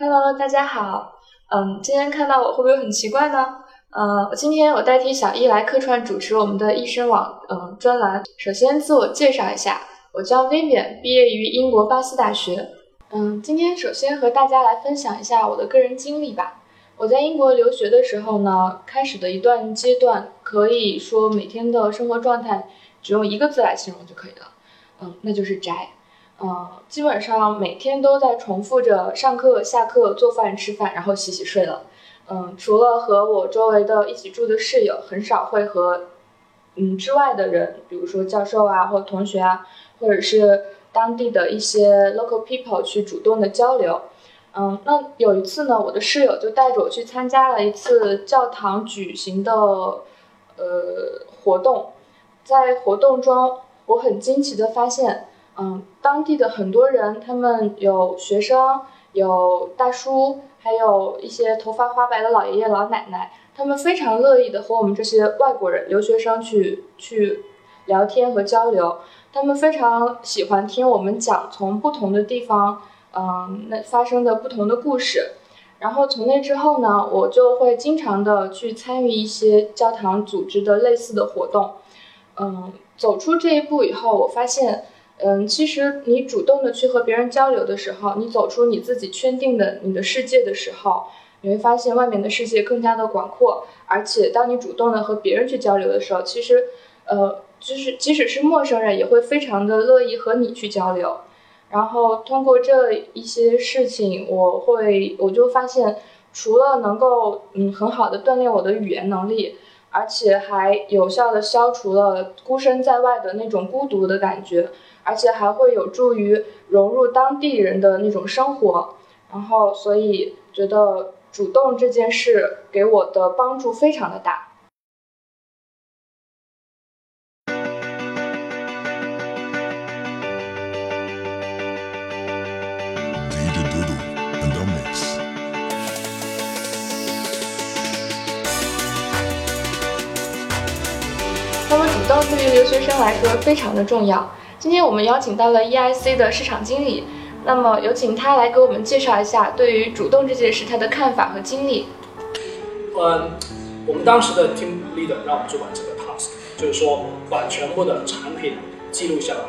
Hello，大家好。嗯，今天看到我会不会很奇怪呢？呃，今天我代替小易来客串主持我们的医生网嗯专栏。首先自我介绍一下，我叫 Vivian，毕业于英国巴斯大学。嗯，今天首先和大家来分享一下我的个人经历吧。我在英国留学的时候呢，开始的一段阶段，可以说每天的生活状态只用一个字来形容就可以了。嗯，那就是宅。嗯，基本上每天都在重复着上课、下课、做饭、吃饭，然后洗洗睡了。嗯，除了和我周围的一起住的室友，很少会和嗯之外的人，比如说教授啊，或同学啊，或者是当地的一些 local people 去主动的交流。嗯，那有一次呢，我的室友就带着我去参加了一次教堂举行的呃活动，在活动中，我很惊奇的发现。嗯，当地的很多人，他们有学生，有大叔，还有一些头发花白的老爷爷老奶奶，他们非常乐意的和我们这些外国人留学生去去聊天和交流。他们非常喜欢听我们讲从不同的地方，嗯，那发生的不同的故事。然后从那之后呢，我就会经常的去参与一些教堂组织的类似的活动。嗯，走出这一步以后，我发现。嗯，其实你主动的去和别人交流的时候，你走出你自己圈定的你的世界的时候，你会发现外面的世界更加的广阔。而且，当你主动的和别人去交流的时候，其实，呃，就是即使是陌生人，也会非常的乐意和你去交流。然后通过这一些事情，我会我就发现，除了能够嗯很好的锻炼我的语言能力，而且还有效的消除了孤身在外的那种孤独的感觉。而且还会有助于融入当地人的那种生活，然后所以觉得主动这件事给我的帮助非常的大。那么主动对于留学生来说非常的重要。今天我们邀请到了 EIC 的市场经理，那么有请他来给我们介绍一下对于主动这件事他的看法和经历。嗯，我们当时的 team leader 让我们做完这个 task，就是说把全部的产品记录下来，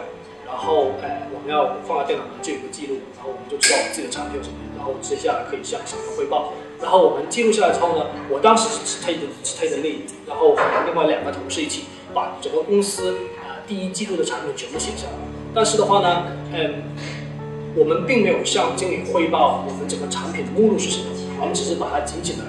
然后哎我们要放在电脑上就有个记录，然后我们就知道我们自己的产品有什么，然后接下来可以向小哥汇报。然后我们记录下来之后呢，我当时是 take 是 take lead，然后和另外两个同事一起把整个公司啊。第一季度的产品全部写下来，但是的话呢，嗯，我们并没有向经理汇报我们整个产品的目录是什么，我们只是把它紧紧的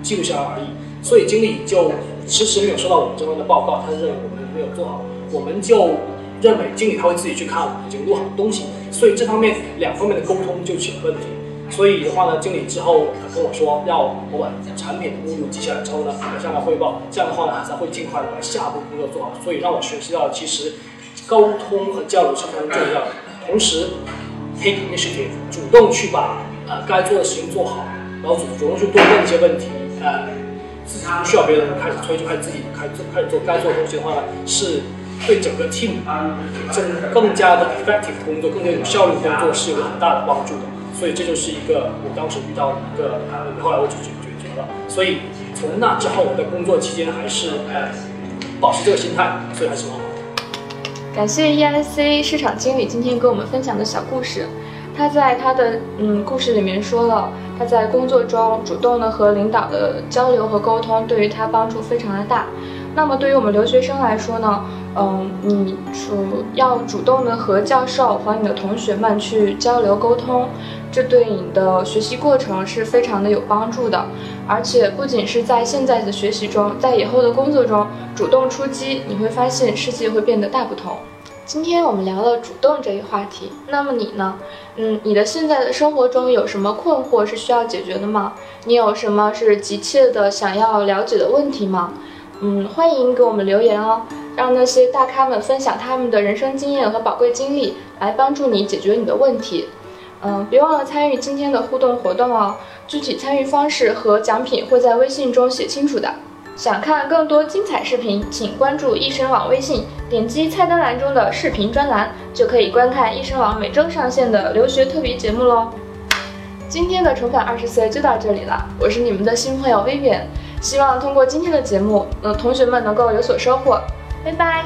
记录下来而已。所以经理就迟迟没有收到我们这边的报告，他认为我们没有做好，我们就认为经理他会自己去看我们已经录好的东西，所以这方面两方面的沟通就起了问题。所以的话呢，经理之后跟我说，要我把产品的目录记下来之后呢，我向他汇报。这样的话呢，他才会尽快的把下一步工作做好。所以让我学习到，其实沟通和交流是非常重要的。同时，take initiative，主动去把呃该做的事情做好，然后主主动去多问一些问题，呃，自己不需要别人开始催，就开始自己开做开始做该做的东西的话呢，是对整个 team 更更加的 effective 工作，更加有效率工作是有很大的帮助的。所以这就是一个我当时遇到一个，后来我就解决了。所以从那之后，我在工作期间还是呃保持这个心态，所以还是蛮好的。感谢 EIC 市场经理今天跟我们分享的小故事。他在他的嗯故事里面说了，他在工作中主动的和领导的交流和沟通，对于他帮助非常的大。那么对于我们留学生来说呢，嗯，你主要主动的和教授和你的同学们去交流沟通。这对你的学习过程是非常的有帮助的，而且不仅是在现在的学习中，在以后的工作中主动出击，你会发现世界会变得大不同。今天我们聊了主动这一话题，那么你呢？嗯，你的现在的生活中有什么困惑是需要解决的吗？你有什么是急切的想要了解的问题吗？嗯，欢迎给我们留言哦，让那些大咖们分享他们的人生经验和宝贵经历，来帮助你解决你的问题。嗯，别忘了参与今天的互动活动哦。具体参与方式和奖品会在微信中写清楚的。想看更多精彩视频，请关注易生网微信，点击菜单栏中的视频专栏，就可以观看易生网每周上线的留学特别节目喽。今天的重返二十岁就到这里了，我是你们的新朋友 Vivian，希望通过今天的节目，呃，同学们能够有所收获，拜拜。